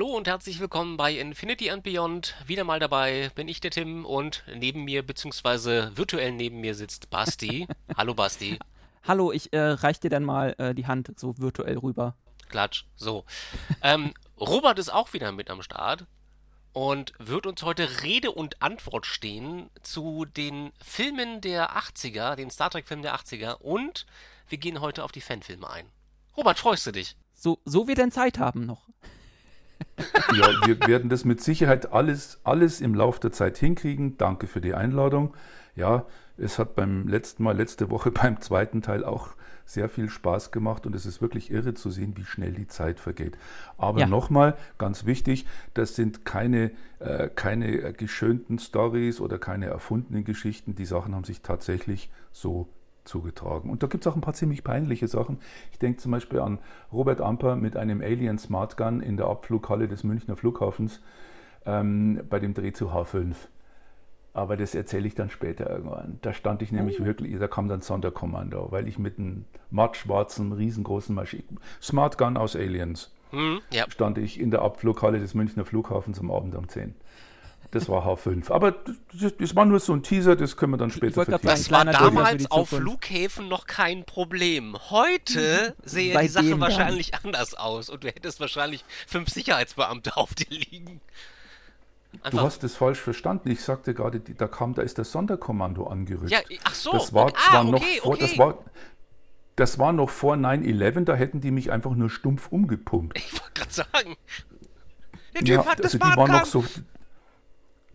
Hallo und herzlich willkommen bei Infinity and Beyond. Wieder mal dabei bin ich der Tim und neben mir beziehungsweise virtuell neben mir sitzt Basti. Hallo Basti. Hallo, ich äh, reich dir dann mal äh, die Hand so virtuell rüber. Klatsch. So. ähm, Robert ist auch wieder mit am Start und wird uns heute Rede und Antwort stehen zu den Filmen der 80er, den Star Trek-Filmen der 80er und wir gehen heute auf die Fanfilme ein. Robert, freust du dich? So, so wir denn Zeit haben noch. Ja, wir werden das mit Sicherheit alles, alles im Laufe der Zeit hinkriegen. Danke für die Einladung. Ja, es hat beim letzten Mal, letzte Woche beim zweiten Teil auch sehr viel Spaß gemacht und es ist wirklich irre zu sehen, wie schnell die Zeit vergeht. Aber ja. nochmal, ganz wichtig, das sind keine, äh, keine geschönten Stories oder keine erfundenen Geschichten. Die Sachen haben sich tatsächlich so zugetragen. Und da gibt es auch ein paar ziemlich peinliche Sachen. Ich denke zum Beispiel an Robert Amper mit einem Alien Smart Gun in der Abflughalle des Münchner Flughafens ähm, bei dem Dreh zu H5. Aber das erzähle ich dann später irgendwann. Da stand ich nämlich oh. wirklich, da kam dann Sonderkommando, weil ich mit einem mattschwarzen, riesengroßen Maschinen, Smart Gun aus Aliens, hm, ja. stand ich in der Abflughalle des Münchner Flughafens am Abend um 10. Das war H5. Aber das, das, war nur so ein Teaser, das können wir dann später vertiefen. Das war damals auf Flughäfen noch kein Problem. Heute sehe die Sache wahrscheinlich dann. anders aus und du hättest wahrscheinlich fünf Sicherheitsbeamte auf dir liegen. Einfach. Du hast es falsch verstanden. Ich sagte gerade, da kam, da ist das Sonderkommando angerückt. Ja, ach so. Das war ah, zwar okay, noch vor, okay. das war, das war noch vor 9-11, da hätten die mich einfach nur stumpf umgepumpt. Ich wollte gerade sagen. Der Typ ja, hat das also die waren noch so,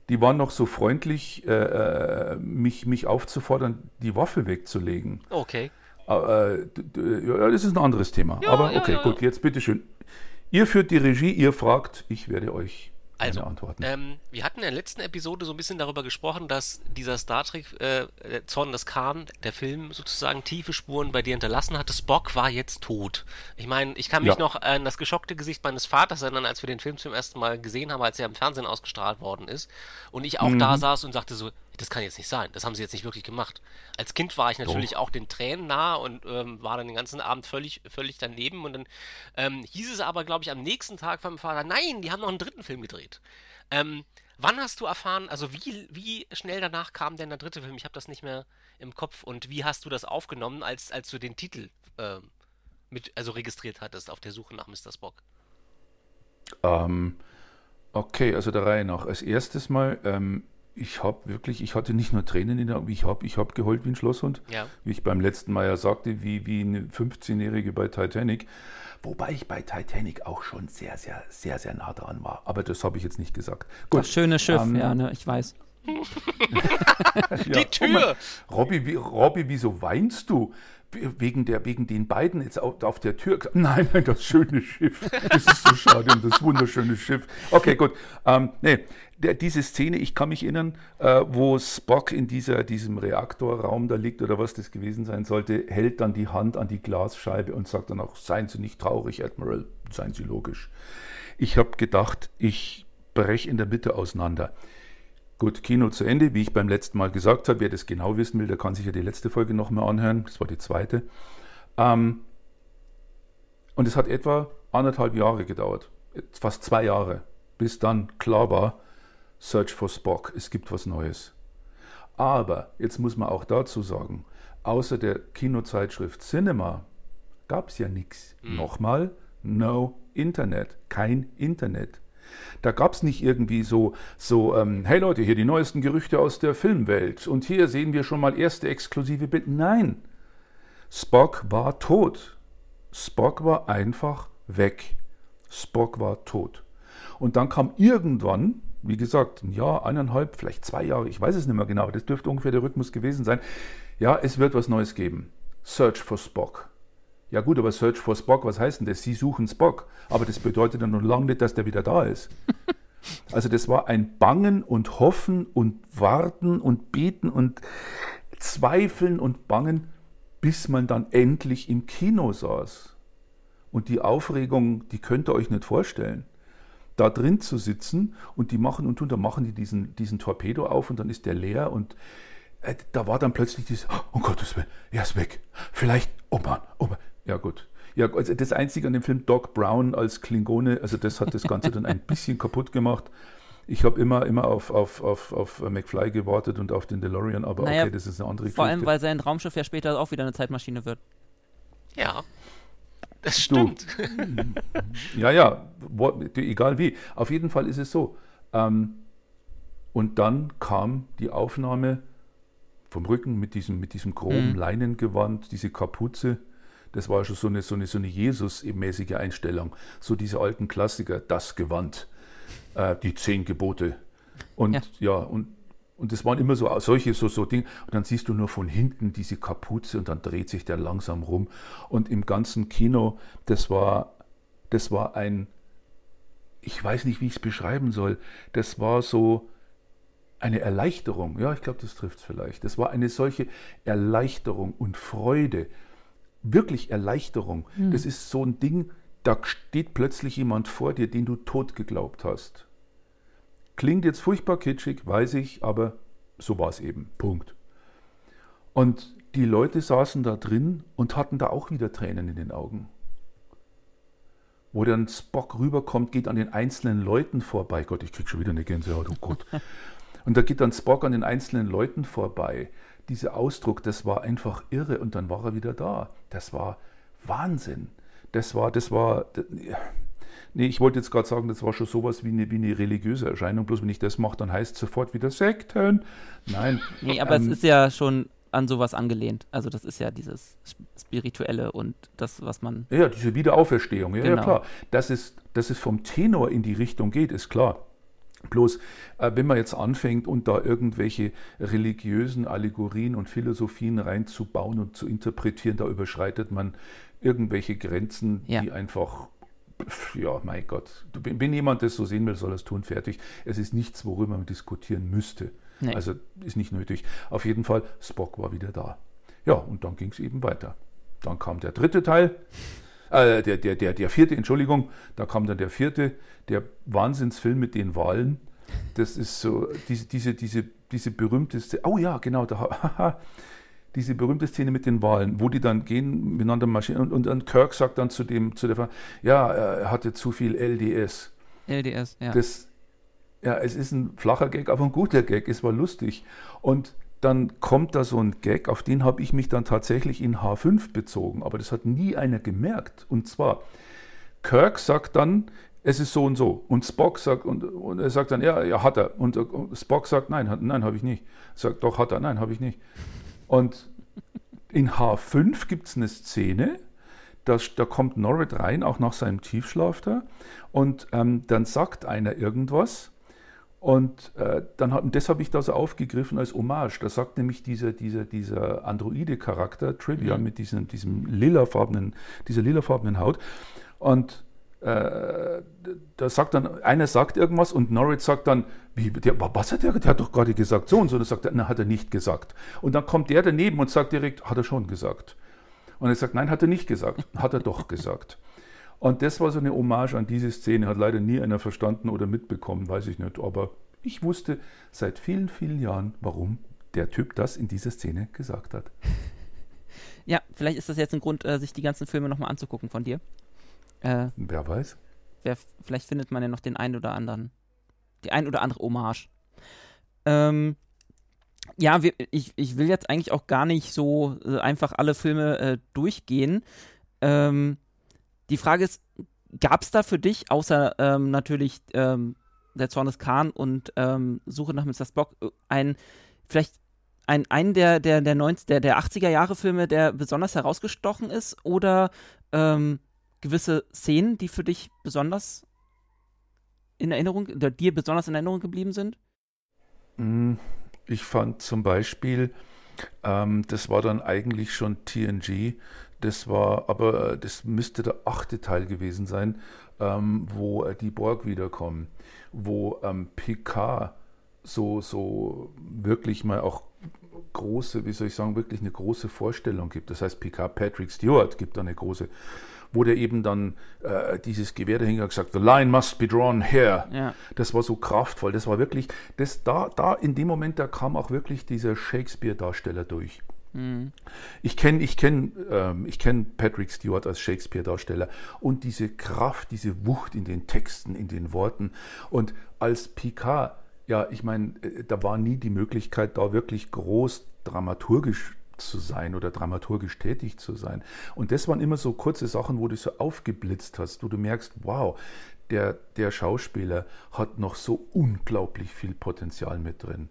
die waren noch so freundlich, äh, äh, mich, mich aufzufordern, die Waffe wegzulegen. Okay. Äh, ja, das ist ein anderes Thema. Ja, Aber okay, ja, gut, jetzt bitteschön. Ihr führt die Regie, ihr fragt, ich werde euch also, Antworten. Ähm, wir hatten in der letzten Episode so ein bisschen darüber gesprochen, dass dieser Star Trek äh, Zorn des Khan, der Film sozusagen tiefe Spuren bei dir hinterlassen hatte. Spock war jetzt tot. Ich meine, ich kann mich ja. noch an das geschockte Gesicht meines Vaters erinnern, als wir den Film zum ersten Mal gesehen haben, als er im Fernsehen ausgestrahlt worden ist. Und ich auch mhm. da saß und sagte so, das kann jetzt nicht sein. Das haben sie jetzt nicht wirklich gemacht. Als Kind war ich natürlich Doch. auch den Tränen nah und ähm, war dann den ganzen Abend völlig, völlig daneben. Und dann ähm, hieß es aber, glaube ich, am nächsten Tag vom Vater, nein, die haben noch einen dritten Film gedreht. Ähm, wann hast du erfahren, also wie, wie schnell danach kam denn der dritte Film? Ich habe das nicht mehr im Kopf. Und wie hast du das aufgenommen, als, als du den Titel ähm, mit, also registriert hattest auf der Suche nach Mr. Spock? Ähm, okay, also der Reihe nach. Als erstes mal, ähm, ich habe wirklich, ich hatte nicht nur Tränen in der Augen, ich habe ich hab geheult wie ein Schlosshund. Ja. Wie ich beim letzten Mal ja sagte, wie, wie eine 15-Jährige bei Titanic. Wobei ich bei Titanic auch schon sehr, sehr, sehr, sehr nah dran war. Aber das habe ich jetzt nicht gesagt. Gut. Das schöne Schiff, ähm, ja, ne, ich weiß. Die ja, Tür! Robby, wie, Robby, wieso weinst du? Wegen, der, wegen den beiden jetzt auf, auf, der Tür. Nein, nein, das schöne Schiff. Das ist so schade das wunderschöne Schiff. Okay, gut. Ähm, nee, der, diese Szene, ich kann mich erinnern, äh, wo Spock in dieser, diesem Reaktorraum da liegt oder was das gewesen sein sollte, hält dann die Hand an die Glasscheibe und sagt dann auch, seien Sie nicht traurig, Admiral, seien Sie logisch. Ich habe gedacht, ich breche in der Mitte auseinander. Gut, Kino zu Ende. Wie ich beim letzten Mal gesagt habe, wer das genau wissen will, der kann sich ja die letzte Folge nochmal anhören. Das war die zweite. Ähm, und es hat etwa anderthalb Jahre gedauert, fast zwei Jahre, bis dann klar war, Search for Spock, es gibt was Neues. Aber jetzt muss man auch dazu sagen, außer der Kinozeitschrift Cinema gab es ja nichts. Mhm. Nochmal, no Internet, kein Internet. Da gab es nicht irgendwie so, so ähm, hey Leute, hier die neuesten Gerüchte aus der Filmwelt und hier sehen wir schon mal erste exklusive Bilder. Nein, Spock war tot. Spock war einfach weg. Spock war tot. Und dann kam irgendwann, wie gesagt, ein Jahr, eineinhalb, vielleicht zwei Jahre, ich weiß es nicht mehr genau, das dürfte ungefähr der Rhythmus gewesen sein. Ja, es wird was Neues geben. Search for Spock. Ja gut, aber Search for Spock, was heißt denn das? Sie suchen Spock. Aber das bedeutet ja noch lange nicht, dass der wieder da ist. Also das war ein Bangen und Hoffen und Warten und Beten und Zweifeln und Bangen, bis man dann endlich im Kino saß. Und die Aufregung, die könnt ihr euch nicht vorstellen. Da drin zu sitzen und die machen und tun, da machen die diesen, diesen Torpedo auf und dann ist der leer und äh, da war dann plötzlich dieses, oh Gottes Willen, er ist weg. Vielleicht, oh Mann, oh Mann. Ja gut, Ja, also das Einzige an dem Film Doc Brown als Klingone, also das hat das Ganze dann ein bisschen kaputt gemacht. Ich habe immer, immer auf, auf, auf, auf McFly gewartet und auf den DeLorean, aber Naja, okay, das ist eine andere Vor allem, Geschichte. weil sein Raumschiff ja später auch wieder eine Zeitmaschine wird. Ja. Das Du. stimmt. Ja, ja, wo- egal wie. Auf jeden Fall ist es so. Ähm, und dann kam die Aufnahme vom Rücken mit diesem, mit diesem chromen Mhm. Leinengewand, diese Kapuze. Das war schon so eine, so eine, so eine Jesus-mäßige Einstellung. So diese alten Klassiker, das Gewand, äh, die zehn Gebote. Und Ja. ja, und, und das waren immer so solche so, so Dinge. Und dann siehst du nur von hinten diese Kapuze und dann dreht sich der langsam rum. Und im ganzen Kino, das war, das war ein, ich weiß nicht, wie ich es beschreiben soll. Das war so eine Erleichterung. Ja, ich glaube, das trifft es vielleicht. Das war eine solche Erleichterung und Freude. Wirklich Erleichterung. Das ist so ein Ding, da steht plötzlich jemand vor dir, den du tot geglaubt hast. Klingt jetzt furchtbar kitschig, weiß ich, aber so war es eben. Punkt. Und die Leute saßen da drin und hatten da auch wieder Tränen in den Augen. Wo dann Spock rüberkommt, geht an den einzelnen Leuten vorbei. Gott, ich krieg schon wieder eine Gänsehaut, oh Gott. Und da geht dann Spock an den einzelnen Leuten vorbei. Dieser Ausdruck, das war einfach irre und dann war er wieder da. Das war Wahnsinn. Das war, das war, nee, ich wollte jetzt gerade sagen, das war schon sowas wie eine, wie eine religiöse Erscheinung. Bloß wenn ich das mache, dann heißt es sofort wieder Sekten. Nein. Nee, aber ähm, es ist ja schon an sowas angelehnt. Also das ist ja dieses Sp- Spirituelle und das, was man. Ja, diese Wiederauferstehung, ja, ja Genau. klar. Dass es, dass es vom Tenor in die Richtung geht, ist klar. Bloß, äh, wenn man jetzt anfängt und da irgendwelche religiösen Allegorien und Philosophien reinzubauen und zu interpretieren, da überschreitet man irgendwelche Grenzen, Ja. die einfach, ja, mein Gott, wenn jemand das so sehen will, soll er es tun, fertig. Es ist nichts, worüber man diskutieren müsste. Nee. Also ist nicht nötig. Auf jeden Fall, Spock war wieder da. Ja, und dann ging es eben weiter. Dann kam der dritte Teil, äh, der, der, der, der vierte, Entschuldigung, da kam dann der vierte, der Wahnsinnsfilm mit den Wahlen. Das ist so, diese, diese, diese, diese berühmte Szene, oh ja, genau, da, diese berühmte Szene mit den Wahlen, wo die dann gehen, miteinander marschieren und, und dann Kirk sagt dann zu dem, zu der ja, er hatte zu viel LDS. LDS, ja. Das, ja, es ist ein flacher Gag, aber ein guter Gag. Es war lustig. Und dann kommt da so ein Gag, auf den habe ich mich dann tatsächlich in H5 bezogen. Aber das hat nie einer gemerkt. Und zwar, Kirk sagt dann, es ist so und so. Und Spock sagt, und, und er sagt dann, ja, ja, hat er. Und, äh, Spock sagt, nein, hat, nein, habe ich nicht. Sagt, doch, hat er, nein, habe ich nicht. Und in H5 gibt es eine Szene, da, da kommt Norrit rein, auch nach seinem Tiefschlaf da. Und ähm, dann sagt einer irgendwas. Und äh, dann hat, und das habe ich da so aufgegriffen als Hommage. Da sagt nämlich dieser, dieser, dieser Androide-Charakter, Trivia, mit diesem, diesem lilafarbenen, dieser lilafarbenen Haut. Und äh, da sagt dann, einer sagt irgendwas und Norris sagt dann, wie, der, was hat der, der hat doch gerade gesagt so und so. Und dann sagt er, na, hat er nicht gesagt. Und dann kommt der daneben und sagt direkt, hat er schon gesagt. Und er sagt, nein, hat er nicht gesagt. Hat er doch gesagt. Und das war so eine Hommage an diese Szene, hat leider nie einer verstanden oder mitbekommen, weiß ich nicht. Aber ich wusste seit vielen, vielen Jahren, warum der Typ das in dieser Szene gesagt hat. ja, vielleicht ist das jetzt ein Grund, äh, sich die ganzen Filme nochmal anzugucken von dir. Äh, Wer weiß? wer, vielleicht findet man ja noch den ein oder anderen, die ein oder andere Hommage. Ähm, ja, wir, ich, ich will jetzt eigentlich auch gar nicht so äh, einfach alle Filme äh, durchgehen. Ähm, die Frage ist, gab es da für dich, außer ähm, natürlich ähm, der Zorn des Khan und ähm, Suche nach Mr. Spock, äh, ein, vielleicht ein, einen der, der, der, 90, der, der 80er Jahre Filme, der besonders herausgestochen ist oder ähm, gewisse Szenen, die für dich besonders in Erinnerung, oder dir besonders in Erinnerung geblieben sind? Mm, Ich fand zum Beispiel, ähm, das war dann eigentlich schon TNG, das war, aber äh, das müsste der achte Teil gewesen sein, ähm, wo äh, die Borg wiederkommen, wo ähm, Picard so, so wirklich mal auch große, wie soll ich sagen, wirklich eine große Vorstellung gibt. Das heißt, Picard Patrick Stewart gibt da eine große, wo der eben dann äh, dieses Gewehr dahin hat gesagt, the line must be drawn here. Ja. Das war so kraftvoll. Das war wirklich, das da, da in dem Moment, da kam auch wirklich dieser Shakespeare-Darsteller durch. Ich kenne ich kenn, ähm, kenn Patrick Stewart als Shakespeare-Darsteller und diese Kraft, diese Wucht in den Texten, in den Worten. Und als Picard, ja, ich meine, äh, da war nie die Möglichkeit, da wirklich groß dramaturgisch zu sein oder dramaturgisch tätig zu sein. Und das waren immer so kurze Sachen, wo du so aufgeblitzt hast, wo du merkst, wow, der, der Schauspieler hat noch so unglaublich viel Potenzial mit drin.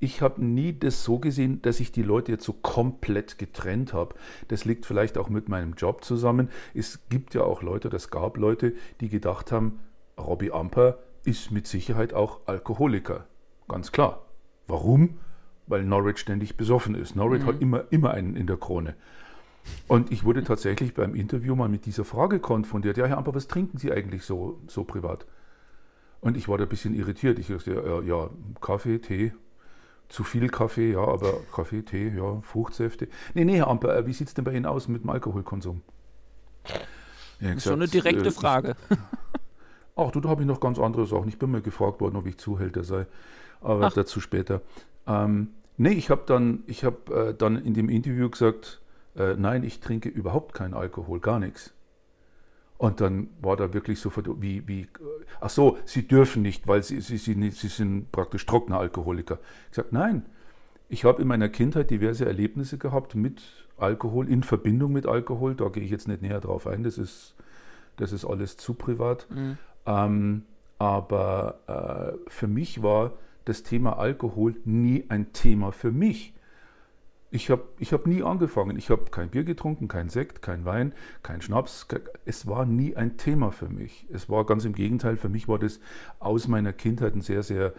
Ich habe nie das so gesehen, dass ich die Leute jetzt so komplett getrennt habe. Das liegt vielleicht auch mit meinem Job zusammen. Es gibt ja auch Leute, das gab Leute, die gedacht haben, Robbie Amper ist mit Sicherheit auch Alkoholiker. Ganz klar. Warum? Weil Norwich ständig besoffen ist. Norwich mhm. hat immer, immer einen in der Krone. Und ich wurde tatsächlich beim Interview mal mit dieser Frage konfrontiert. Ja, Herr Amper, was trinken Sie eigentlich so, so privat? Und ich war da ein bisschen irritiert. Ich dachte, ja, ja Kaffee, Tee, zu viel Kaffee, ja, aber Kaffee, Tee, ja, Fruchtsäfte. Nee, nee, Herr Amper, äh, wie sieht es denn bei Ihnen aus mit dem Alkoholkonsum? Ja, das ist schon eine direkte äh, Frage. ach du, da habe ich noch ganz andere Sachen. Ich bin mal gefragt worden, ob ich Zuhälter sei, aber ach. dazu später. Ähm, nee, ich habe dann, ich hab, äh, dann in dem Interview gesagt, äh, nein, ich trinke überhaupt keinen Alkohol, gar nichts. Und dann war da wirklich so, wie, wie, ach so, Sie dürfen nicht, weil Sie, Sie, Sie, Sie sind praktisch trockener Alkoholiker. Ich sage, nein, ich habe in meiner Kindheit diverse Erlebnisse gehabt mit Alkohol, in Verbindung mit Alkohol. Da gehe ich jetzt nicht näher drauf ein, das ist, das ist alles zu privat. Mhm. Ähm, aber äh, für mich war das Thema Alkohol nie ein Thema für mich. Ich habe ich hab nie angefangen. Ich habe kein Bier getrunken, kein Sekt, kein Wein, kein Schnaps. Es war nie ein Thema für mich. Es war ganz im Gegenteil, für mich war das aus meiner Kindheit ein sehr, sehr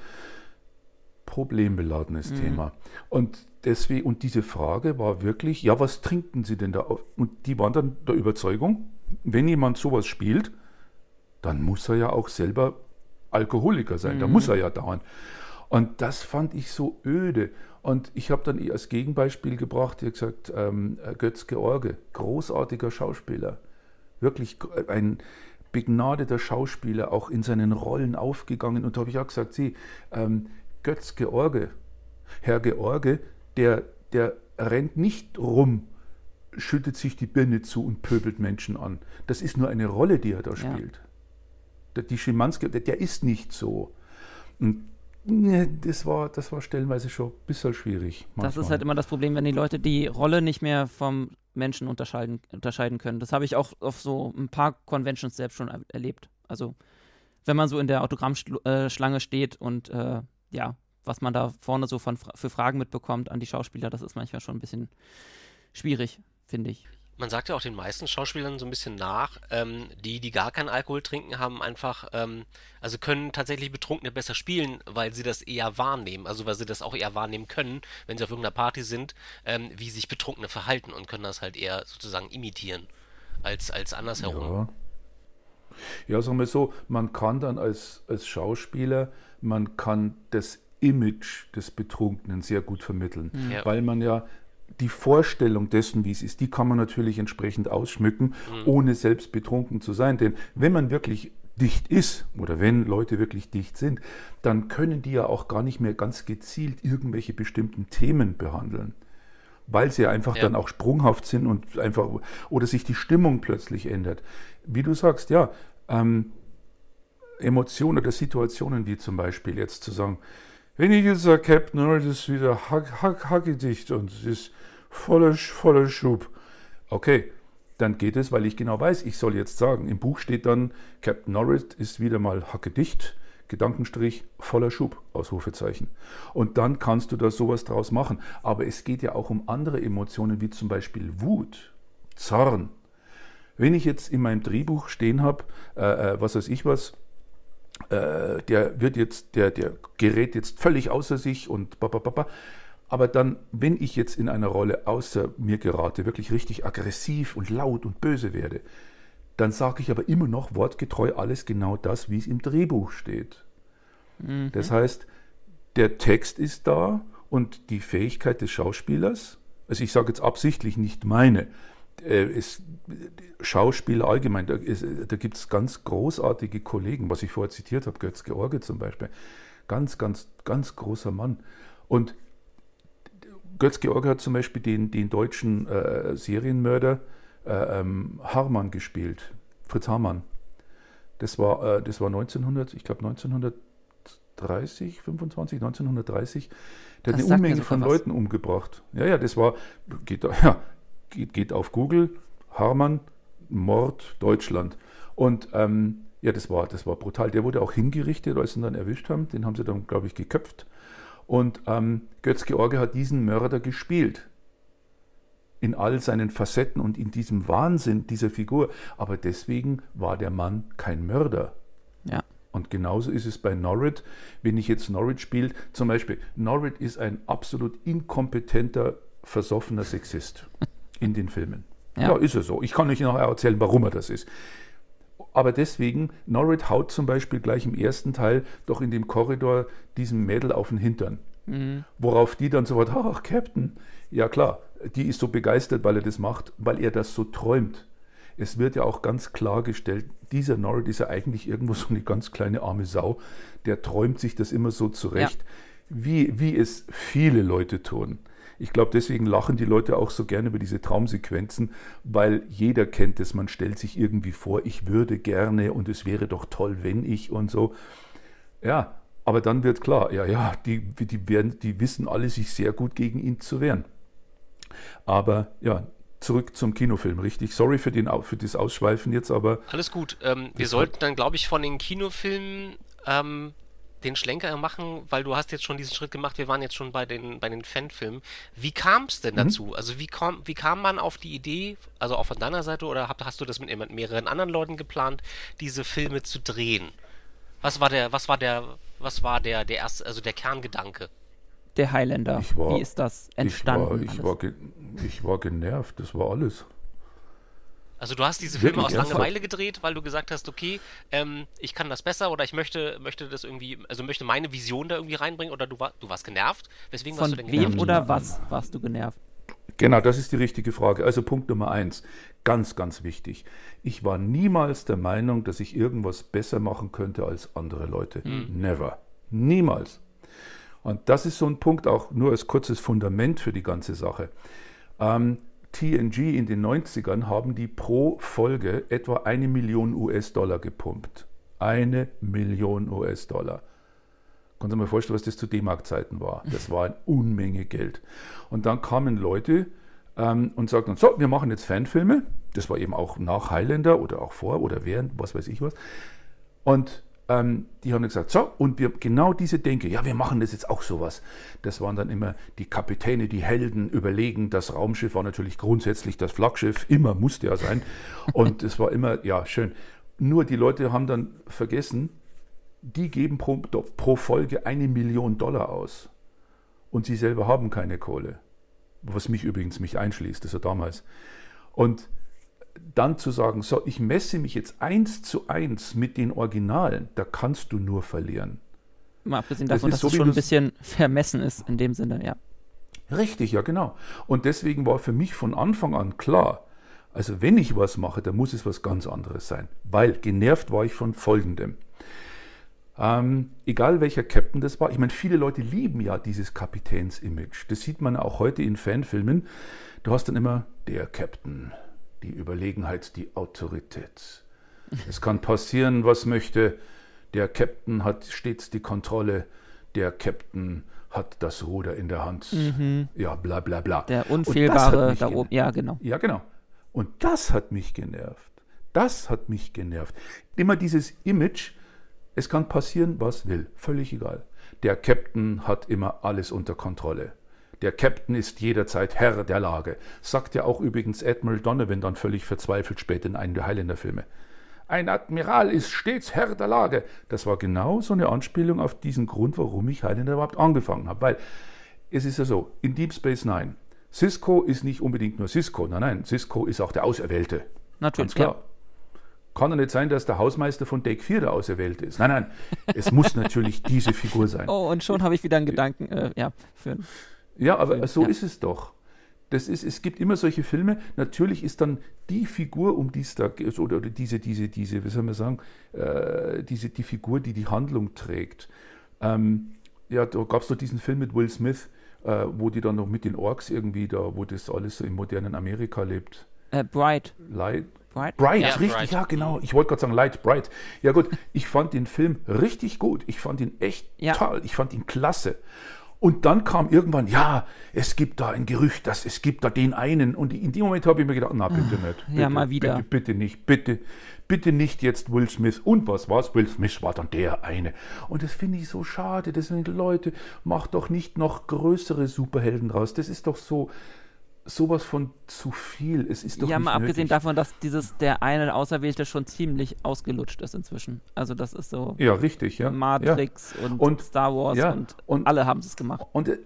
problembeladenes mhm. Thema. Und deswegen, und diese Frage war wirklich, ja, was trinken Sie denn da? Und die waren dann der Überzeugung, wenn jemand sowas spielt, dann muss er ja auch selber Alkoholiker sein. Mhm. Da muss er ja dauern. Und das fand ich so öde. Und ich habe dann als Gegenbeispiel gebracht, ihr gesagt, ähm, Götz George, großartiger Schauspieler, wirklich ein begnadeter Schauspieler, auch in seinen Rollen aufgegangen. Und da habe ich auch gesagt, Sie, ähm, Götz George, Herr George, der, der rennt nicht rum, schüttet sich die Birne zu und pöbelt Menschen an. Das ist nur eine Rolle, die er da spielt. Ja. Der, die Schimanski, der, der ist nicht so. Und das war, das war stellenweise schon ein bisschen schwierig. Manchmal. Das ist halt immer das Problem, wenn die Leute die Rolle nicht mehr vom Menschen unterscheiden, unterscheiden können. Das habe ich auch auf so ein paar Conventions selbst schon erlebt. Also, wenn man so in der Autogrammschlange steht und äh, ja, was man da vorne so von, für Fragen mitbekommt an die Schauspieler, das ist manchmal schon ein bisschen schwierig, finde ich man sagt ja auch den meisten Schauspielern so ein bisschen nach, ähm, die, die gar keinen Alkohol trinken, haben einfach, ähm, also können tatsächlich Betrunkene besser spielen, weil sie das eher wahrnehmen, also weil sie das auch eher wahrnehmen können, wenn sie auf irgendeiner Party sind, ähm, wie sich Betrunkene verhalten und können das halt eher sozusagen imitieren, als, als andersherum. Ja. ja, sagen wir so, man kann dann als, als Schauspieler, man kann das Image des Betrunkenen sehr gut vermitteln, ja. weil man ja die Vorstellung dessen, wie es ist, die kann man natürlich entsprechend ausschmücken, mhm. ohne selbst betrunken zu sein. Denn wenn man wirklich dicht ist oder wenn Leute wirklich dicht sind, dann können die ja auch gar nicht mehr ganz gezielt irgendwelche bestimmten Themen behandeln, weil sie einfach ja. dann auch sprunghaft sind und einfach oder sich die Stimmung plötzlich ändert. Wie du sagst, ja, ähm, Emotionen oder Situationen wie zum Beispiel jetzt zu sagen, wenn ich jetzt sage, Captain Norris ist wieder hack, hack, hackedicht und es ist voller, voller Schub. Okay, dann geht es, weil ich genau weiß, ich soll jetzt sagen, im Buch steht dann, Captain Norris ist wieder mal hackedicht, Gedankenstrich, voller Schub, Ausrufezeichen. Und dann kannst du da sowas draus machen. Aber es geht ja auch um andere Emotionen, wie zum Beispiel Wut, Zorn. Wenn ich jetzt in meinem Drehbuch stehen habe, äh, äh was weiß ich was, äh, der wird jetzt, der, der gerät jetzt völlig außer sich und babababa. Aber dann, wenn ich jetzt in einer Rolle außer mir gerate, wirklich richtig aggressiv und laut und böse werde, dann sage ich aber immer noch wortgetreu alles genau das, wie es im Drehbuch steht. Mhm. Das heißt, der Text ist da und die Fähigkeit des Schauspielers, also ich sage jetzt absichtlich nicht meine, es, Schauspieler allgemein, da, da gibt es ganz großartige Kollegen, was ich vorher zitiert habe, Götz George zum Beispiel. Ganz, ganz, ganz großer Mann. Und Götz-George hat zum Beispiel den, den deutschen äh, Serienmörder äh, ähm, Harman gespielt, Fritz Harman. Das war, äh, das war 1900, ich glaube 1930, 25, 1930. Der hat Das eine sagt mir Unmenge von was. Leuten umgebracht. Ja, ja, das war, geht, ja, geht, geht auf Google, Harman, Mord, Deutschland. Und ähm, ja, das war, das war brutal. Der wurde auch hingerichtet, als sie ihn dann erwischt haben. Den haben sie dann, glaube ich, geköpft. Und ähm, Götz-George hat diesen Mörder gespielt. In all seinen Facetten und in diesem Wahnsinn dieser Figur. Aber deswegen war der Mann kein Mörder. Ja. Und genauso ist es bei Norrid, wenn ich jetzt Norrid spiele. Zum Beispiel, Norrid ist ein absolut inkompetenter, versoffener Sexist in den Filmen. Ja. Ja. ist er so. Ich kann euch nachher erzählen, warum er das ist. Aber deswegen, Norrid haut zum Beispiel gleich im ersten Teil doch in dem Korridor diesem Mädel auf den Hintern. Worauf die dann sofort, ach, Captain. Ja klar, die ist so begeistert, weil er das macht, weil er das so träumt. Es wird ja auch ganz klargestellt, dieser Norrid ist ja eigentlich irgendwo so eine ganz kleine arme Sau, der träumt sich das immer so zurecht, wie, wie es viele Leute tun. Ich glaube, deswegen lachen die Leute auch so gerne über diese Traumsequenzen, weil jeder kennt es, man stellt sich irgendwie vor, ich würde gerne und es wäre doch toll, wenn ich und so. Ja, aber dann wird klar, ja, ja, die, die, werden, die wissen alle, sich sehr gut gegen ihn zu wehren. Aber ja, zurück zum Kinofilm, richtig? Sorry für, den, für das Ausschweifen jetzt, aber Alles gut. Ähm, wir sollten dann, glaube ich, von den Kinofilmen ähm, den Schlenker machen, weil du hast jetzt schon diesen Schritt gemacht. Wir waren jetzt schon bei den, bei den Fanfilmen. Wie kam es denn dazu? Also wie, kam, wie kam man auf die Idee, also auch von deiner Seite, oder habt, hast du das mit mehreren anderen Leuten geplant, diese Filme zu drehen? Was war der, was war der, was war der, der erste, also der Kerngedanke? Der Highlander. Ich war- Wie ist das ich entstanden? war, ich, war ge, ich war genervt, das war alles. Also du hast diese Filme Wirklich aus? Langeweile gedreht, weil du gesagt hast, okay, ähm, ich kann das besser oder ich möchte, möchte das irgendwie, also möchte meine Vision da irgendwie reinbringen oder du, war, du warst genervt? Weswegen warst Von du denn wem genervt? oder was warst du genervt? Genau, das ist die richtige Frage. Also Punkt Nummer eins, ganz, ganz wichtig. Ich war niemals der Meinung, dass ich irgendwas besser machen könnte als andere Leute. Never. Niemals. Und das ist so ein Punkt auch nur als kurzes Fundament für die ganze Sache. Ähm, TNG in den 90ern haben die pro Folge etwa eine Million US-Dollar gepumpt. Eine Million US-Dollar. Kannst du mal vorstellen, was das zu D-Mark-Zeiten war? Das war eine Unmenge Geld. Und dann kamen Leute ähm, und sagten, so, wir machen jetzt Fanfilme. Das war eben auch nach Highlander oder auch vor oder während, was weiß ich was. Und ähm, die haben dann gesagt, so, und wir genau diese Denke, ja, wir machen das jetzt auch sowas. Das waren dann immer die Kapitäne, die Helden, überlegen. Das Raumschiff war natürlich grundsätzlich das Flaggschiff, immer musste ja sein. Und es war immer, ja, schön. Nur die Leute haben dann vergessen, die geben pro, pro Folge eine Million Dollar aus. Und sie selber haben keine Kohle. Was mich übrigens mich einschließt, das ja damals. Und dann zu sagen, so, ich messe mich jetzt eins zu eins mit den Originalen, da kannst du nur verlieren. Mal abgesehen Das davon, ist dass so, es schon ein bisschen vermessen ist in dem Sinne, ja. Richtig, ja genau. Und deswegen war für mich von Anfang an klar, also wenn ich was mache, dann muss es was ganz anderes sein. Weil genervt war ich von Folgendem. Ähm, egal welcher Captain das war, ich meine, viele Leute lieben ja dieses Kapitäns-Image. Das sieht man auch heute in Fanfilmen. Du hast dann immer der Captain, die Überlegenheit, die Autorität. Es kann passieren, was möchte. Der Captain hat stets die Kontrolle. Der Captain hat das Ruder in der Hand. Ja, bla bla bla. Mhm. Der Unfehlbare da oben. Ja, genau. ja, genau. Und das hat mich genervt. Das hat mich genervt. Immer dieses Image, es kann passieren, was will. Völlig egal. Der Captain hat immer alles unter Kontrolle. Der Captain ist jederzeit Herr der Lage. Sagt ja auch übrigens Admiral Donovan dann völlig verzweifelt später in einem der Highlander-Filme. Ein Admiral ist stets Herr der Lage. Das war genau so eine Anspielung auf diesen Grund, warum ich Highlander überhaupt angefangen habe. Weil es ist ja so, in Deep Space Nine, Cisco ist nicht unbedingt nur Cisco. Nein, nein, Cisco ist auch der Auserwählte. Natürlich, Ganz klar. Kann doch nicht sein, dass der Hausmeister von Deck 4 der Auserwählte ist. Nein, nein, es muss natürlich diese Figur sein. Oh, und schon habe ich wieder einen Gedanken, äh, ja, für Ja, aber so Ja. ist es doch. Das ist, es gibt immer solche Filme. Natürlich ist dann die Figur, um die es da geht, oder, oder diese, diese, diese, wie soll man sagen, äh, diese, die Figur, die die Handlung trägt. Ähm, ja, da gab es doch diesen Film mit Will Smith, äh, wo die dann noch mit den Orks irgendwie da, wo das alles so im modernen Amerika lebt. Äh, Bright. Light. Bright? Bright, Ja, richtig, Bright. ja genau. Ich wollte gerade sagen Light, Bright. Ja gut, ich fand den Film richtig gut. Ich fand ihn echt Ja. toll. Ich fand ihn klasse. Und dann kam irgendwann, ja, es gibt da ein Gerücht, dass es gibt da den einen. Und in dem Moment habe ich mir gedacht, na bitte nicht. Bitte, Ja, mal wieder. Bitte, bitte nicht, bitte, bitte nicht jetzt Will Smith. Und was war's? Will Smith war dann der eine. Und das finde ich so schade. Deswegen, Leute, macht doch nicht noch größere Superhelden raus. Das ist doch so sowas von zu viel. Es ist doch Ja, nicht mal abgesehen nötig. davon, dass dieses der eine Auserwählte schon ziemlich ausgelutscht ist inzwischen. Also das ist so Ja, richtig, ja. Matrix und, Und- Star Wars ja, und, und- alle haben es gemacht. Und, äh,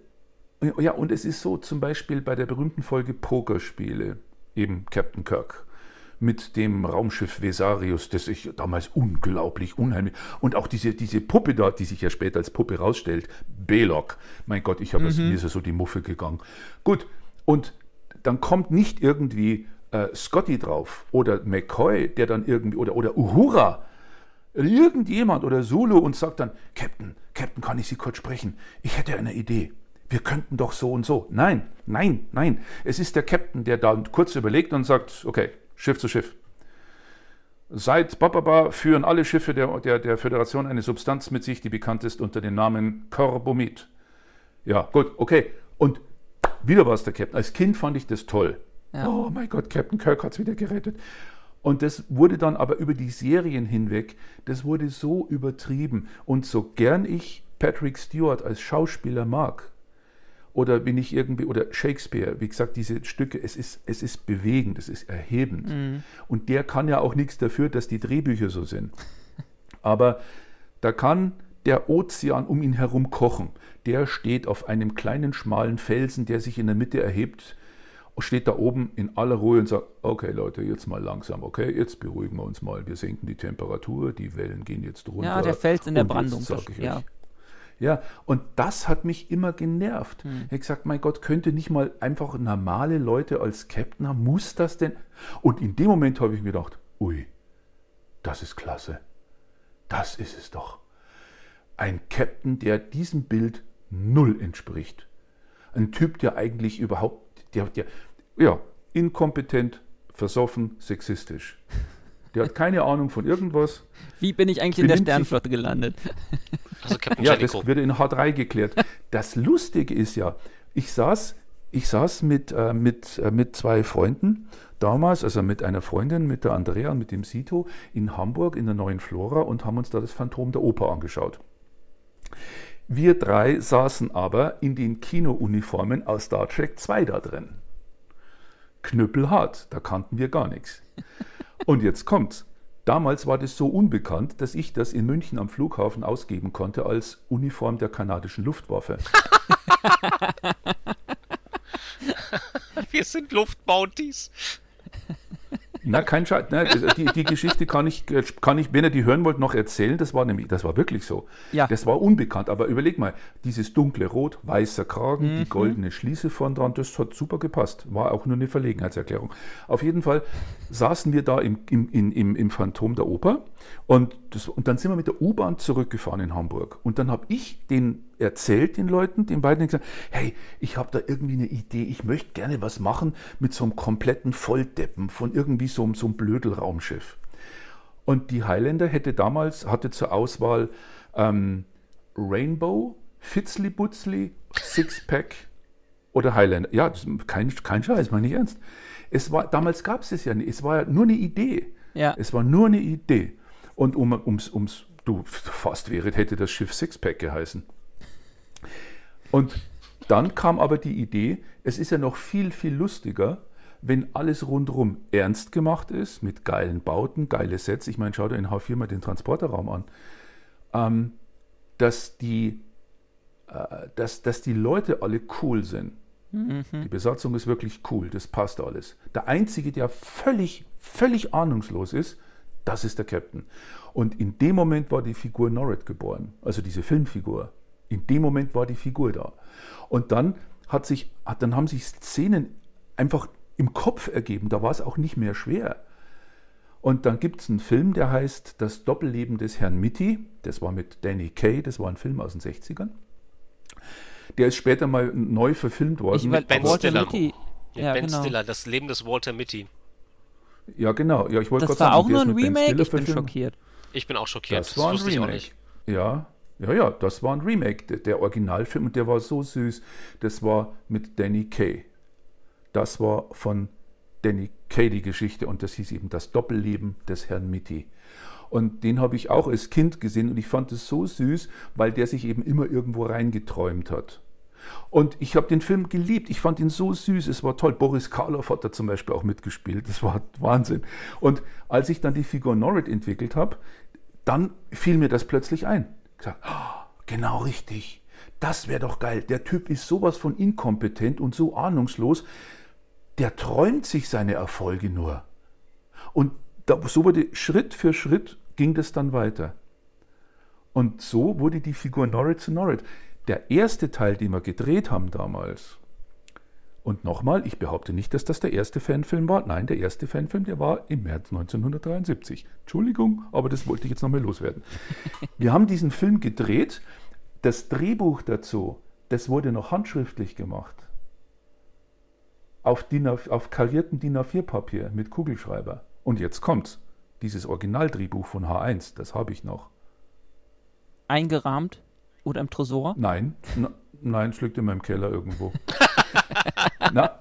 ja, und es ist so zum Beispiel bei der berühmten Folge Pokerspiele, eben Captain Kirk, mit dem Raumschiff Vesarius, das ich damals unglaublich unheimlich. Und auch diese, diese Puppe da, die sich ja später als Puppe rausstellt, Belok. Mein Gott, ich habe es mir ist ja so die Muffe gegangen. Gut, und dann kommt nicht irgendwie äh, Scotty drauf oder McCoy, der dann irgendwie, oder, oder Uhura, irgendjemand oder Zulu und sagt dann, Captain, Captain, kann ich Sie kurz sprechen? Ich hätte eine Idee. Wir könnten doch so und so. Nein, nein, nein. Es ist der Captain, der da kurz überlegt und sagt, okay, Schiff zu Schiff. Seit Bababa führen alle Schiffe der, der, der Föderation eine Substanz mit sich, die bekannt ist unter dem Namen Corbomid. Ja, gut, okay. Und wieder war es der Captain. Als Kind fand ich das toll. Ja. Oh mein Gott, Captain Kirk hat es wieder gerettet. Und das wurde dann aber über die Serien hinweg, das wurde so übertrieben. Und so gern ich Patrick Stewart als Schauspieler mag, oder bin ich irgendwie, oder Shakespeare, wie gesagt, diese Stücke, es ist, es ist bewegend, es ist erhebend. Und der kann ja auch nichts dafür, dass die Drehbücher so sind. Aber da kann der Ozean um ihn herum kochen. Der steht auf einem kleinen, schmalen Felsen, der sich in der Mitte erhebt, steht da oben in aller Ruhe und sagt, okay Leute, jetzt mal langsam, okay, jetzt beruhigen wir uns mal, wir senken die Temperatur, die Wellen gehen jetzt runter. Ja, der Fels in der jetzt Brandung. sag ich ja. euch, ja, und das hat mich immer genervt. Ich habe gesagt, mein Gott, könnte nicht mal einfach normale Leute als Captain haben? Muss das denn? Und in dem Moment habe ich mir gedacht, ui, das ist klasse. Das ist es doch. Ein Captain, der diesem Bild null entspricht. Ein Typ, der eigentlich überhaupt, der, der, ja, inkompetent, versoffen, sexistisch. Der hat keine Ahnung von irgendwas. Wie bin ich eigentlich in der Sternflotte gelandet? Also Captain Ja, das wird in H3 geklärt. Das Lustige ist ja, ich saß, ich saß mit, äh, mit, äh, mit zwei Freunden damals, also mit einer Freundin, mit der Andrea und mit dem Sito in Hamburg in der neuen Flora und haben uns da das Phantom der Oper angeschaut. Wir drei saßen aber in den Kinouniformen aus Star Trek 2 da drin. Knüppelhart, da kannten wir gar nichts. Und jetzt kommt's. Damals war das so unbekannt, dass ich das in München am Flughafen ausgeben konnte als Uniform der kanadischen Luftwaffe. Wir sind Luftbounties. Na, kein Scheiß. Ne, die, die Geschichte kann ich, kann ich, wenn ihr die hören wollt, noch erzählen. Das war nämlich, das war wirklich so. Ja. Das war unbekannt. Aber überleg mal, dieses dunkle Rot, weißer Kragen, die goldene Schließe vorn dran, das hat super gepasst. War auch nur eine Verlegenheitserklärung. Auf jeden Fall saßen wir da im, im, im, im, im Phantom der Oper und, das, und dann sind wir mit der U-Bahn zurückgefahren in Hamburg. Und dann habe ich den erzählt, den Leuten, den beiden, gesagt, hey, ich habe da irgendwie eine Idee, ich möchte gerne was machen mit so einem kompletten Volldeppen von irgendwie so, einem- so einem Blödelraumschiff. Und die Highlander hätte damals, hatte zur Auswahl ähm, Rainbow, Fitzli Butzli, Sixpack oder Highlander. Ja, kein, kein Scheiß, meine ich ernst. Es war, damals gab es es ja nicht, es war ja nur eine Idee. Ja. Es war nur eine Idee. Und um, ums, ums, du fast wäre, hätte das Schiff Sixpack geheißen. Und dann kam aber die Idee, es ist ja noch viel, viel lustiger, wenn alles rundherum ernst gemacht ist, mit geilen Bauten, geile Sets. Ich meine, schau dir in H4 mal den Transporterraum an. Ähm, dass, die, äh, dass, dass die Leute alle cool sind. Die Besatzung ist wirklich cool, das passt alles. Der Einzige, der völlig, völlig ahnungslos ist, das ist der Captain. Und in dem Moment war die Figur Norred geboren, also diese Filmfigur. In dem Moment war die Figur da. Und dann, hat sich, hat, dann haben sich Szenen einfach im Kopf ergeben, da war es auch nicht mehr schwer. Und dann gibt es einen Film, der heißt Das Doppelleben des Herrn Mitty. Das war mit Danny Kay, das war ein Film aus den 60ern. Der ist später mal neu verfilmt worden. Ich über Ben Walter Stiller. Mitty. Ja, Ja, ben genau. Stiller, das Leben des Walter Mitty. ja, genau. Ja, ich wollte Das gerade war sagen, auch nur ist ein mit Remake? Ich bin verfilmt. schockiert. Ich bin auch schockiert. Das war ein wusste ich auch Remake. nicht. Ja, ja, ja, das war ein Remake. Der, Originalfilm und der war so süß. Das war mit Danny Kaye. Das war von Danny Kaye die Geschichte und das hieß eben das Doppelleben des Herrn Mitty. Und den habe ich auch als Kind gesehen und ich fand es so süß, weil der sich eben immer irgendwo reingeträumt hat. Und ich habe den Film geliebt. Ich fand ihn so süß. Es war toll. Boris Karloff hat da zum Beispiel auch mitgespielt. Das war Wahnsinn. Und als ich dann die Figur Norrit entwickelt habe, dann fiel mir das plötzlich ein. Gesagt, "Ah, genau richtig. Das wäre doch geil. Der Typ ist sowas von inkompetent und so ahnungslos. Der träumt sich seine Erfolge nur. Und so wurde Schritt für Schritt ging das dann weiter. Und so wurde die Figur Norrit zu Norrit. Der erste Teil, den wir gedreht haben damals, und nochmal, ich behaupte nicht, dass das der erste Fanfilm war. Nein, der erste Fanfilm, der war im März 1973. Entschuldigung, aber das wollte ich jetzt nochmal loswerden. Wir haben diesen Film gedreht. Das Drehbuch dazu, das wurde noch handschriftlich gemacht. Auf, DIN A, auf kariertem DIN A4-Papier mit Kugelschreiber. Und jetzt kommt's. Dieses Originaldrehbuch von H1, das habe ich noch. Eingerahmt oder im Tresor? Nein, nein, es liegt in meinem Keller irgendwo. Na,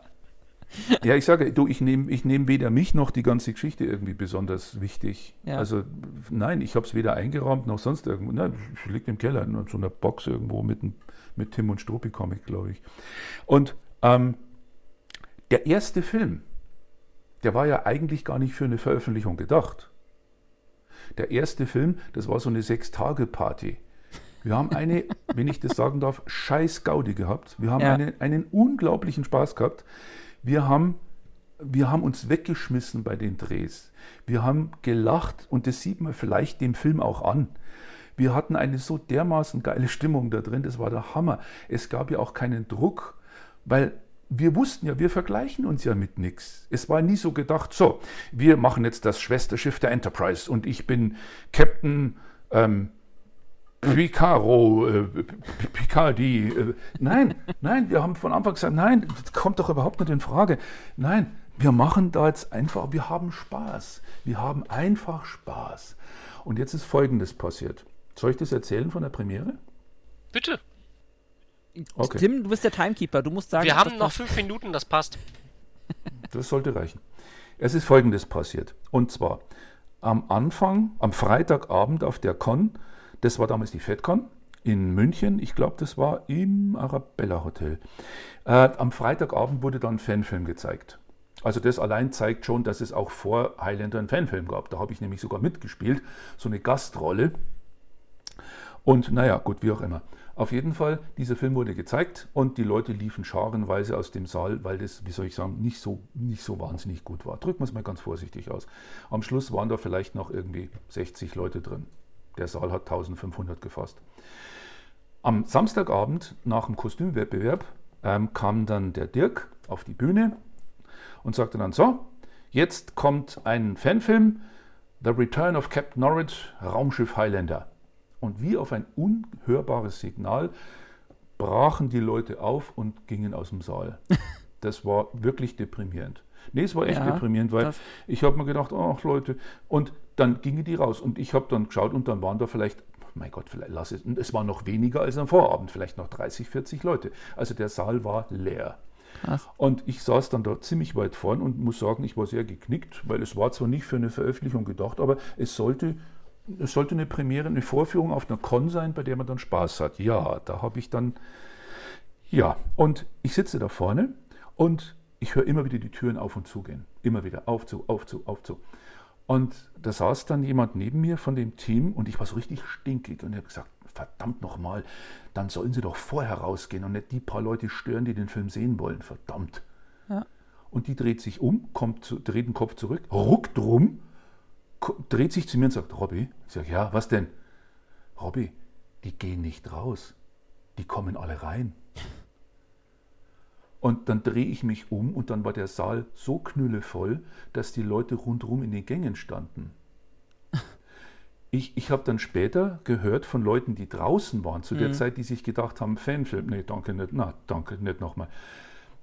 ja, ich sage, du, ich nehme ich nehm weder mich noch die ganze Geschichte irgendwie besonders wichtig. Ja. Also, nein, ich habe es weder eingerahmt noch sonst irgendwo. Nein, es liegt im Keller, in so einer Box irgendwo mit, mit Tim und Struppi Comic, glaube ich. Und ähm, der erste Film, der war ja eigentlich gar nicht für eine Veröffentlichung gedacht. Der erste Film, das war so eine Sechs-Tage-Party. Wir haben eine, wenn ich das sagen darf, scheiß Gaudi gehabt. Wir haben Ja. eine, einen unglaublichen Spaß gehabt. Wir haben, wir haben uns weggeschmissen bei den Drehs. Wir haben gelacht und das sieht man vielleicht dem Film auch an. Wir hatten eine so dermaßen geile Stimmung da drin, das war der Hammer. Es gab ja auch keinen Druck, weil wir wussten ja, wir vergleichen uns ja mit nichts. Es war nie so gedacht, so, wir machen jetzt das Schwesterschiff der Enterprise und ich bin Captain ähm, Picaro, äh, Picardi. Äh, nein, nein, wir haben von Anfang gesagt, nein, das kommt doch überhaupt nicht in Frage. Nein, wir machen da jetzt einfach, wir haben Spaß. Wir haben einfach Spaß. Und jetzt ist Folgendes passiert. Soll ich das erzählen von der Premiere? Bitte. Okay. Tim, du bist der Timekeeper. Du musst sagen, Wir haben noch fünf Minuten, das passt. Das sollte reichen. Es ist Folgendes passiert. Und zwar am Anfang, am Freitagabend auf der Con, das war damals die FedCon in München, ich glaube, das war im Arabella Hotel. Äh, am Freitagabend wurde dann ein Fanfilm gezeigt. Also das allein zeigt schon, dass es auch vor Highlander einen Fanfilm gab. Da habe ich nämlich sogar mitgespielt, so eine Gastrolle. Und naja, gut, wie auch immer. Auf jeden Fall, dieser Film wurde gezeigt und die Leute liefen scharenweise aus dem Saal, weil das, wie soll ich sagen, nicht so, nicht so wahnsinnig gut war. Drücken wir es mal ganz vorsichtig aus. Am Schluss waren da vielleicht noch irgendwie 60 Leute drin. Der Saal hat 1500 gefasst. Am Samstagabend nach dem Kostümwettbewerb ähm, kam dann der Dirk auf die Bühne und sagte dann so, jetzt kommt ein Fanfilm, The Return of Captain Norwich, Raumschiff Highlander. Und wie auf ein unhörbares Signal brachen die Leute auf und gingen aus dem Saal. Das war wirklich deprimierend. Nee, es war echt Ja, deprimierend, weil ich habe mir gedacht, ach Leute, und dann gingen die raus und ich habe dann geschaut und dann waren da vielleicht, mein Gott, vielleicht lass es, und es waren noch weniger als am Vorabend, vielleicht noch 30, 40 Leute. Also der Saal war leer. Krass. Und ich saß dann da ziemlich weit vorn und muss sagen, ich war sehr geknickt, weil es war zwar nicht für eine Veröffentlichung gedacht, aber es sollte, es sollte eine Premiere, eine Vorführung auf einer Con sein, bei der man dann Spaß hat. Ja, da habe ich dann, ja, und ich sitze da vorne und ich höre immer wieder die Türen auf und zugehen. Immer wieder auf zu, auf zu, auf zu. Und da saß dann jemand neben mir von dem Team und ich war so richtig stinkig und ich habe gesagt, verdammt nochmal, dann sollen sie doch vorher rausgehen und nicht die paar Leute stören, die den Film sehen wollen, verdammt. Ja. Und die dreht sich um, kommt zu, dreht den Kopf zurück, ruckt rum, dreht sich zu mir und sagt, Robby, ich sage, ja, was denn? Robby, die gehen nicht raus, die kommen alle rein. Und dann drehe ich mich um und dann war der Saal so knüllevoll, dass die Leute rundherum in den Gängen standen. ich, ich habe dann später gehört von Leuten, die draußen waren zu der Mhm. Zeit, die sich gedacht haben, Fanfilm, nee, danke nicht, na, danke nicht nochmal,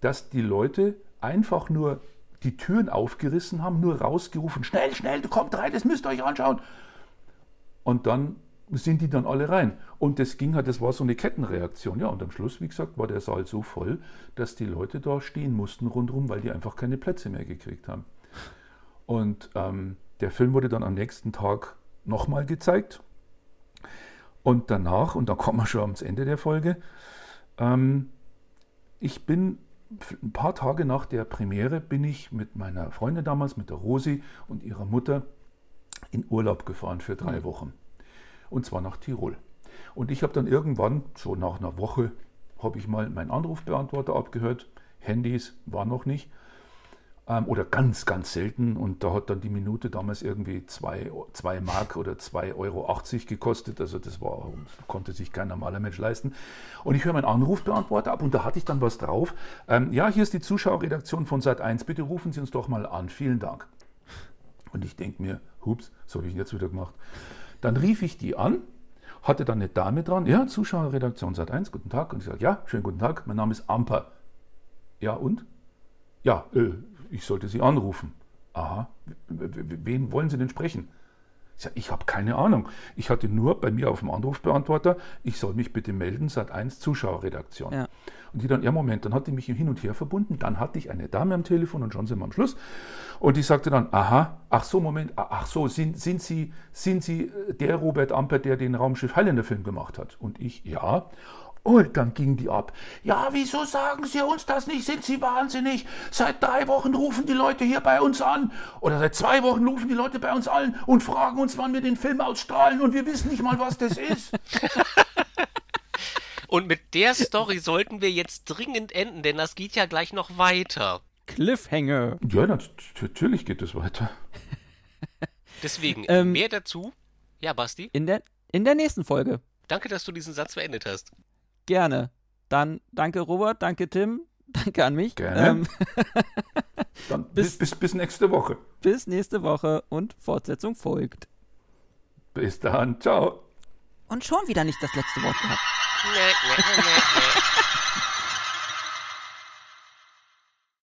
dass die Leute einfach nur die Türen aufgerissen haben, nur rausgerufen, schnell, schnell, kommt rein, das müsst ihr euch anschauen. Und dann sind die dann alle rein. Und das ging halt, das war so eine Kettenreaktion. Ja, und am Schluss, wie gesagt, war der Saal so voll, dass die Leute da stehen mussten rundherum, weil die einfach keine Plätze mehr gekriegt haben. Und ähm, der Film wurde dann am nächsten Tag nochmal gezeigt. Und danach, und dann kommen wir schon ans Ende der Folge, ähm, ich bin ein paar Tage nach der Premiere bin ich mit meiner Freundin damals, mit der Rosi und ihrer Mutter in Urlaub gefahren für drei Wochen. Und zwar nach Tirol. Und ich habe dann irgendwann, so nach einer Woche, habe ich mal meinen Anrufbeantworter abgehört. Handys war noch nicht. Ähm, oder ganz, ganz selten. Und da hat dann die Minute damals irgendwie 2 Mark oder 2,80 Euro gekostet. Also das war, konnte sich kein normaler Mensch leisten. Und ich höre meinen Anrufbeantworter ab und da hatte ich dann was drauf. Ähm, ja, hier ist die Zuschauerredaktion von Sat1. Bitte rufen Sie uns doch mal an. Vielen Dank. Und ich denke mir, hups, was habe ich denn jetzt wieder gemacht? Dann rief ich die an, hatte dann eine Dame dran, ja, Zuschauerredaktion Sat1, guten Tag. Und ich sage, ja, schönen guten Tag, mein Name ist Amper. Ja, und? Ja, äh, ich sollte Sie anrufen. Aha, wen wollen Sie denn sprechen? Ich ich habe keine Ahnung. Ich hatte nur bei mir auf dem Anrufbeantworter, ich soll mich bitte melden, Sat1 Zuschauerredaktion. Ja. Und die dann, ja Moment, dann hat die mich hin und her verbunden, dann hatte ich eine Dame am Telefon und schon sind wir am Schluss. Und die sagte dann, aha, ach so, Moment, ach so, sind, sind, Sie, sind Sie äh, der Robert Amper, der den Raumschiff Highlander Film gemacht hat? Und ich, ja. Und dann ging die ab. Ja, wieso sagen Sie uns das nicht? Sind Sie wahnsinnig? Seit drei Wochen rufen die Leute hier bei uns an. Oder seit zwei Wochen rufen die Leute bei uns an und fragen uns, wann wir den Film ausstrahlen. Und wir wissen nicht mal, was das ist. Und mit der Story sollten wir jetzt dringend enden, denn das geht ja gleich noch weiter. Cliffhanger. ja, nat- natürlich geht es weiter. Deswegen, Ähm, mehr dazu. Ja, Basti, In der, in der nächsten Folge. danke, dass du diesen Satz beendet hast. Gerne. Dann danke Robert, danke Tim, danke an mich. Gerne. Ähm, Dann bis, bis, bis nächste Woche. bis nächste Woche und Fortsetzung folgt. Bis dann. Ciao. Und schon wieder nicht das letzte Wort gehabt. Nee, nee, nee, nee, nee.